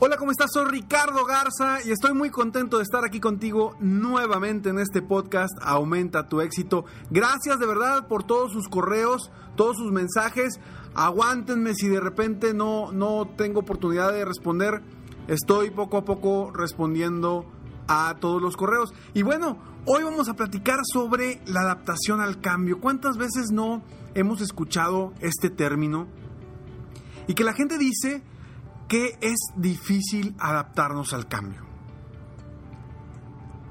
Hola, ¿cómo estás? Soy Ricardo Garza y estoy muy contento de estar aquí contigo nuevamente en este podcast Aumenta tu éxito. Gracias de verdad por todos sus correos, todos sus mensajes. Aguántenme si de repente no, no tengo oportunidad de responder. Estoy poco a poco respondiendo a todos los correos. Y bueno, hoy vamos a platicar sobre la adaptación al cambio. ¿Cuántas veces no hemos escuchado este término? Y que la gente dice que es difícil adaptarnos al cambio.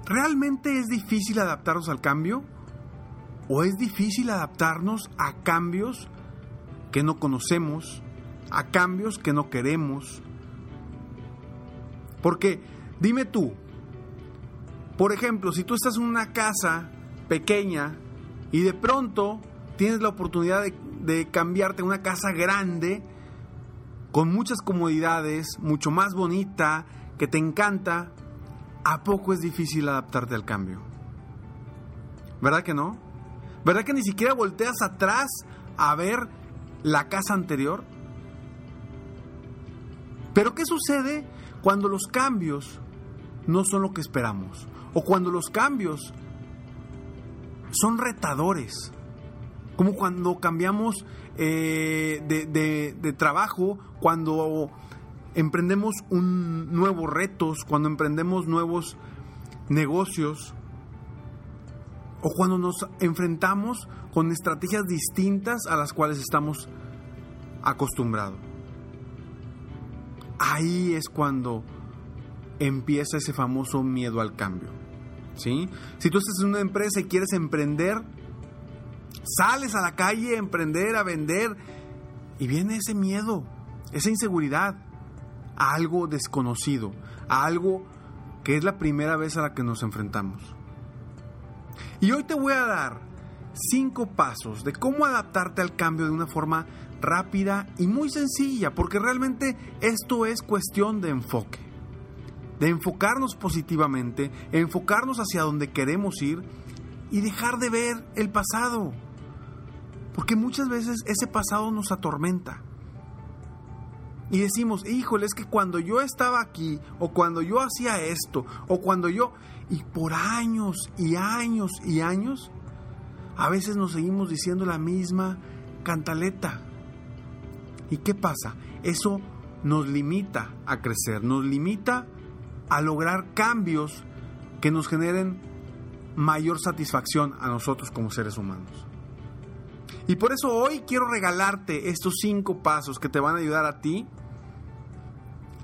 ¿Realmente es difícil adaptarnos al cambio? ¿O es difícil adaptarnos a cambios que no conocemos, a cambios que no queremos? Porque, dime tú, por ejemplo, si tú estás en una casa pequeña y de pronto tienes la oportunidad de, de cambiarte a una casa grande, con muchas comodidades, mucho más bonita, que te encanta, ¿a poco es difícil adaptarte al cambio? ¿Verdad que no? ¿Verdad que ni siquiera volteas atrás a ver la casa anterior? Pero ¿qué sucede cuando los cambios no son lo que esperamos? O cuando los cambios son retadores. Como cuando cambiamos eh, de, trabajo, cuando emprendemos un nuevos retos, cuando emprendemos nuevos negocios o cuando nos enfrentamos con estrategias distintas a las cuales estamos acostumbrados. Ahí es cuando empieza ese famoso miedo al cambio. ¿sí? Si tú estás en una empresa y quieres emprender, sales a la calle a emprender, a vender, y viene ese miedo, esa inseguridad a algo desconocido, a algo que es la primera vez a la que nos enfrentamos. Y hoy te voy a dar cinco pasos de cómo adaptarte al cambio de una forma rápida y muy sencilla, porque realmente esto es cuestión de enfoque, de enfocarnos positivamente, enfocarnos hacia donde queremos ir y dejar de ver el pasado, porque muchas veces ese pasado nos atormenta. Y decimos, híjole, es que cuando yo estaba aquí, o cuando yo hacía esto, o cuando yo... Y por años y años y años, a veces nos seguimos diciendo la misma cantaleta. ¿Y qué pasa? Eso nos limita a crecer, nos limita a lograr cambios que nos generen mayor satisfacción a nosotros como seres humanos. Y por eso hoy quiero regalarte estos cinco pasos que te van a ayudar a ti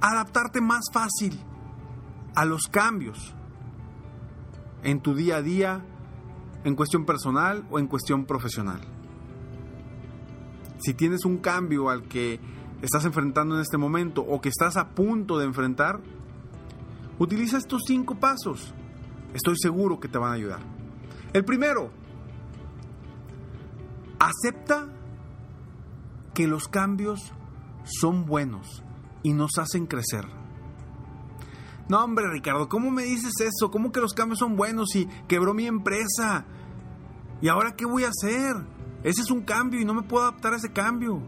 a adaptarte más fácil a los cambios en tu día a día, en cuestión personal o en cuestión profesional. Si tienes un cambio al que estás enfrentando en este momento o que estás a punto de enfrentar, utiliza estos cinco pasos. Estoy seguro que te van a ayudar. El primero, acepta que los cambios son buenos y nos hacen crecer. No, hombre, Ricardo, ¿cómo me dices eso? ¿Cómo que los cambios son buenos y quebró mi empresa? ¿Y ahora qué voy a hacer? Ese es un cambio y no me puedo adaptar a ese cambio.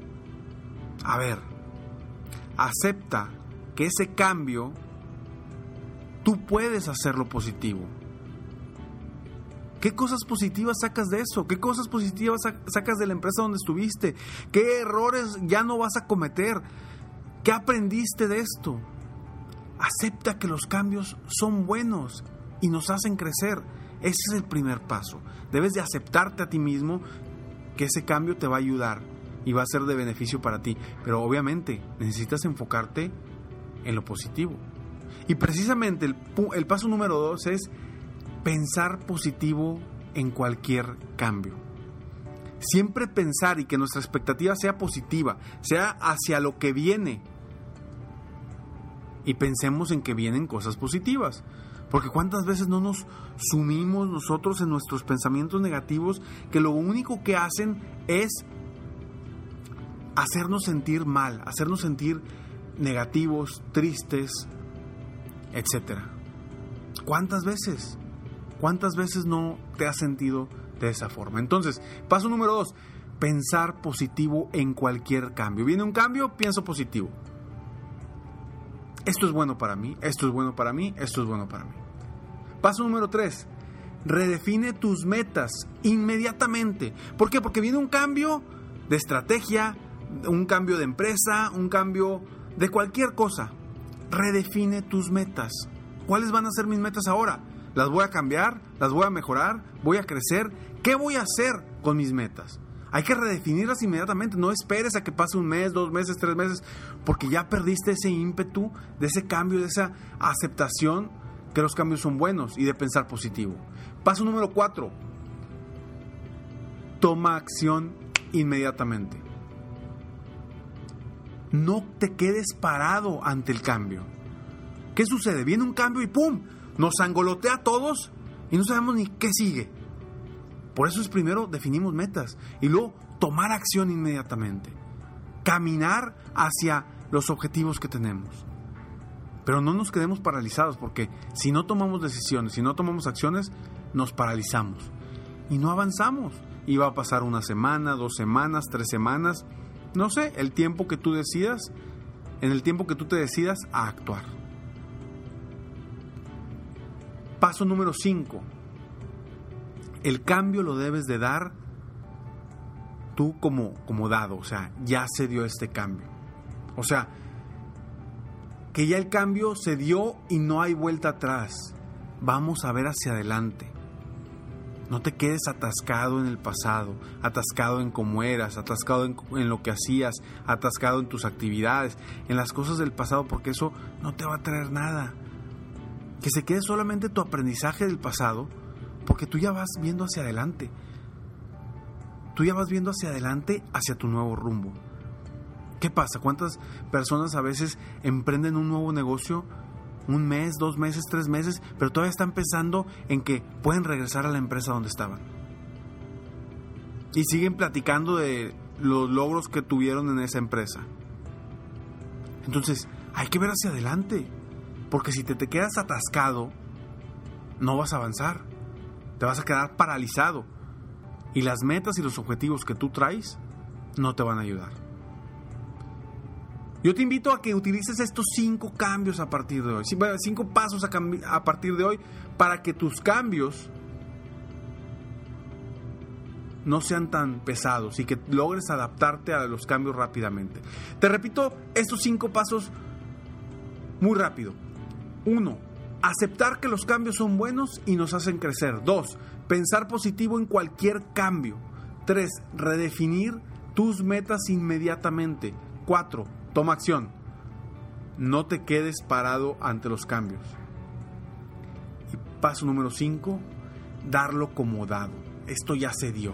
A ver, acepta que ese cambio tú puedes hacerlo positivo. ¿Qué cosas positivas sacas de eso? ¿Qué cosas positivas sacas de la empresa donde estuviste? ¿Qué errores ya no vas a cometer? ¿Qué aprendiste de esto? Acepta que los cambios son buenos y nos hacen crecer. Ese es el primer paso. Debes de aceptarte a ti mismo que ese cambio te va a ayudar y va a ser de beneficio para ti. Pero obviamente necesitas enfocarte en lo positivo. Y precisamente el, paso número dos es pensar positivo en cualquier cambio. Siempre pensar y que nuestra expectativa sea positiva, sea hacia lo que viene. Y pensemos en que vienen cosas positivas. Porque cuántas veces no nos sumimos nosotros en nuestros pensamientos negativos que lo único que hacen es hacernos sentir mal, hacernos sentir negativos, tristes, etc. ¿Cuántas veces? ¿Cuántas veces no te has sentido de esa forma? Entonces, paso número dos, pensar positivo en cualquier cambio. Viene un cambio, pienso positivo. Esto es bueno para mí, esto es bueno para mí, esto es bueno para mí. Paso número tres, redefine tus metas inmediatamente. ¿Por qué? Porque viene un cambio de estrategia, un cambio de empresa, un cambio de cualquier cosa. Redefine tus metas. ¿Cuáles van a ser mis metas ahora? ¿Las voy a cambiar? ¿Las voy a mejorar? ¿Voy a crecer? ¿Qué voy a hacer con mis metas? Hay que redefinirlas inmediatamente. No esperes a que pase un mes, dos meses, tres meses, porque ya perdiste ese ímpetu de ese cambio, de esa aceptación que los cambios son buenos y de pensar positivo. Paso número cuatro. Toma acción inmediatamente. No te quedes parado ante el cambio. ¿Qué sucede? Viene un cambio y ¡pum! Nos angolotea a todos y no sabemos ni qué sigue. Por eso es primero definimos metas y luego tomar acción inmediatamente. Caminar hacia los objetivos que tenemos. Pero no nos quedemos paralizados porque si no tomamos decisiones, si no tomamos acciones, nos paralizamos y no avanzamos. Y va a pasar una semana, dos semanas, tres semanas no sé, el tiempo que tú decidas, en el tiempo que tú te decidas a actuar. Paso número 5. El cambio lo debes de dar tú como, como dado, o sea, ya se dio este cambio. O sea, que ya el cambio se dio y no hay vuelta atrás. Vamos a ver hacia adelante. No te quedes atascado en el pasado, atascado en cómo eras, atascado en, lo que hacías, atascado en tus actividades, en las cosas del pasado, porque eso no te va a traer nada. Que se quede solamente tu aprendizaje del pasado, porque tú ya vas viendo hacia adelante. Tú ya vas viendo hacia adelante, hacia tu nuevo rumbo. ¿Qué pasa? ¿Cuántas personas a veces emprenden un nuevo negocio un mes, dos meses, tres meses, pero todavía están pensando en que pueden regresar a la empresa donde estaban. Y siguen platicando de los logros que tuvieron en esa empresa. Entonces, hay que ver hacia adelante, porque si te, te quedas atascado, no vas a avanzar, te vas a quedar paralizado. Y las metas y los objetivos que tú traes no te van a ayudar. Yo te invito a que utilices estos cinco cambios a partir de hoy, cinco pasos a, partir de hoy para que tus cambios no sean tan pesados y que logres adaptarte a los cambios rápidamente. Te repito estos cinco pasos muy rápido. Uno, aceptar que los cambios son buenos y nos hacen crecer. Dos, pensar positivo en cualquier cambio. Tres, redefinir tus metas inmediatamente. Cuatro, Toma acción. No te quedes parado ante los cambios. Y paso número 5, darlo como dado. Esto ya se dio.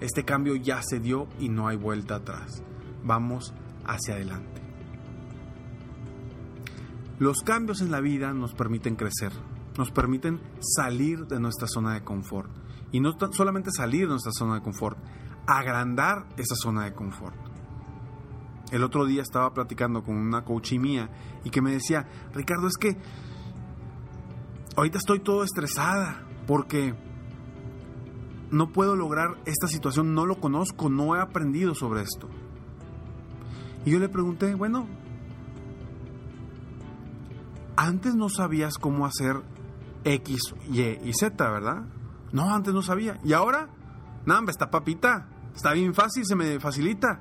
Este cambio ya se dio y no hay vuelta atrás. Vamos hacia adelante. Los cambios en la vida nos permiten crecer, nos permiten salir de nuestra zona de confort. Y no solamente salir de nuestra zona de confort, agrandar esa zona de confort. El otro día estaba platicando con una coach mía y que me decía, Ricardo, es que ahorita estoy todo estresada porque no puedo lograr esta situación, no lo conozco, no he aprendido sobre esto. Y yo le pregunté, bueno, antes no sabías cómo hacer X, Y y Z, ¿verdad? No, antes no sabía. ¿Y ahora? Nada, está papita. Está bien fácil, se me facilita.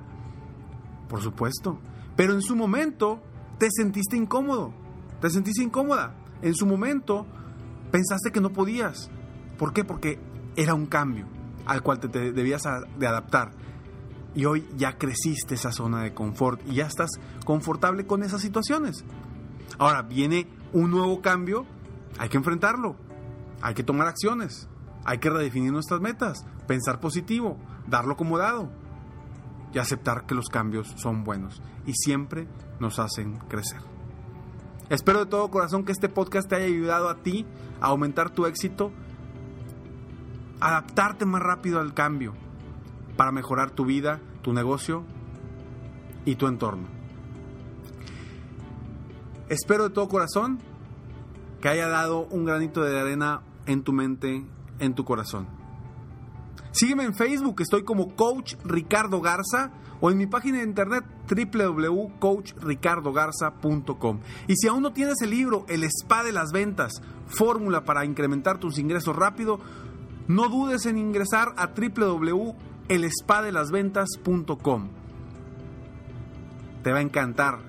Por supuesto. Pero en su momento te sentiste incómodo. Te sentiste incómoda. En su momento pensaste que no podías. ¿Por qué? Porque era un cambio al cual te, debías de adaptar. Y hoy ya creciste esa zona de confort y ya estás confortable con esas situaciones. Ahora viene un nuevo cambio, hay que enfrentarlo, hay que tomar acciones, hay que redefinir nuestras metas, pensar positivo, darlo como dado y aceptar que los cambios son buenos y siempre nos hacen crecer. Espero de todo corazón que este podcast te haya ayudado a ti a aumentar tu éxito, adaptarte más rápido al cambio para mejorar tu vida, tu negocio y tu entorno. Espero de todo corazón que haya dado un granito de arena en tu mente, en tu corazón. Sígueme en Facebook, estoy como Coach Ricardo Garza o en mi página de internet www.coachricardogarza.com. Y si aún no tienes el libro El Spa de las Ventas, fórmula para incrementar tus ingresos rápido, no dudes en ingresar a www.elespadelasventas.com. Te va a encantar,